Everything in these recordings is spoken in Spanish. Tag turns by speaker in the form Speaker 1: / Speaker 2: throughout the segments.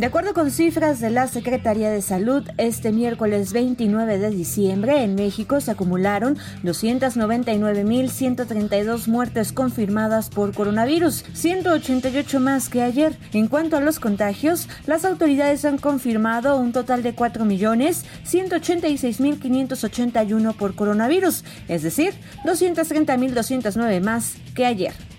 Speaker 1: De acuerdo con cifras de la Secretaría de Salud, este miércoles 29 de diciembre en México se acumularon 299.132 muertes confirmadas por coronavirus, 188 más que ayer. En cuanto a los contagios, las autoridades han confirmado un total de 4.186.581 por coronavirus, es decir, 230.209 más que ayer.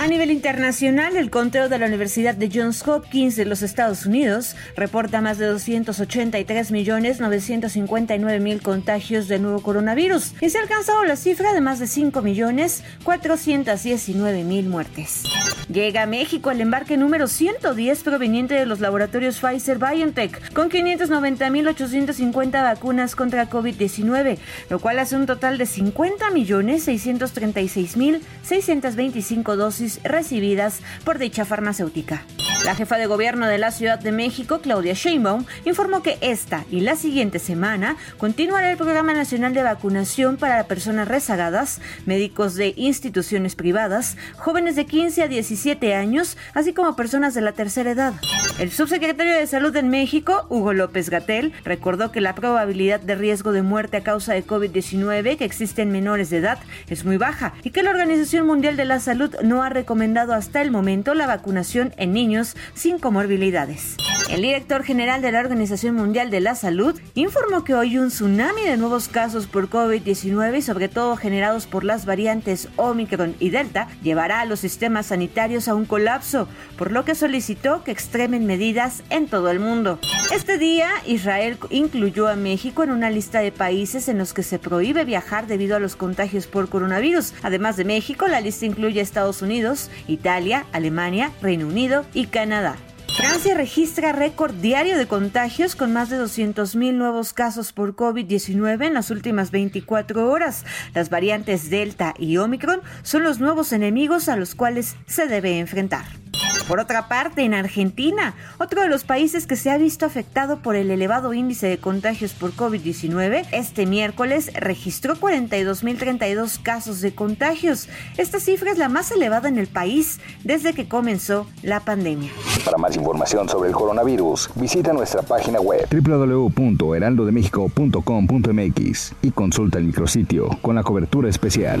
Speaker 1: A nivel internacional, el conteo de la Universidad de Johns Hopkins de los Estados Unidos reporta más de 283 millones 959 mil contagios de nuevo coronavirus y se ha alcanzado la cifra de más de 5 millones 419 mil muertes. Llega a México el embarque número 110 proveniente de los laboratorios Pfizer BioNTech con 590.850 vacunas contra COVID-19, lo cual hace un total de 50 millones 636 mil 625 dosis recibidas por dicha farmacéutica. La jefa de gobierno de la Ciudad de México, Claudia Sheinbaum, informó que esta y la siguiente semana continuará el Programa Nacional de Vacunación para personas rezagadas, médicos de instituciones privadas, jóvenes de 15 a 17 años, así como personas de la tercera edad. El subsecretario de Salud en México, Hugo López Gatel, recordó que la probabilidad de riesgo de muerte a causa de COVID-19 que existe en menores de edad es muy baja y que la Organización Mundial de la Salud no ha recomendado hasta el momento la vacunación en niños sin comorbilidades. El director general de la Organización Mundial de la Salud informó que hoy un tsunami de nuevos casos por COVID-19 y sobre todo generados por las variantes Omicron y Delta llevará a los sistemas sanitarios a un colapso, por lo que solicitó que extremen medidas en todo el mundo. Este día, Israel incluyó a México en una lista de países en los que se prohíbe viajar debido a los contagios por coronavirus. Además de México, la lista incluye a Estados Unidos, Italia, Alemania, Reino Unido y Canadá. Francia registra récord diario de contagios con más de 200.000 nuevos casos por COVID-19 en las últimas 24 horas. Las variantes Delta y Omicron son los nuevos enemigos a los cuales se debe enfrentar. Por otra parte, en Argentina, otro de los países que se ha visto afectado por el elevado índice de contagios por COVID-19, este miércoles registró 42.032 casos de contagios. Esta cifra es la más elevada en el país desde que comenzó la pandemia.
Speaker 2: Para más información sobre el coronavirus, visita nuestra página web www.heraldodemexico.com.mx y consulta el micrositio con la cobertura especial.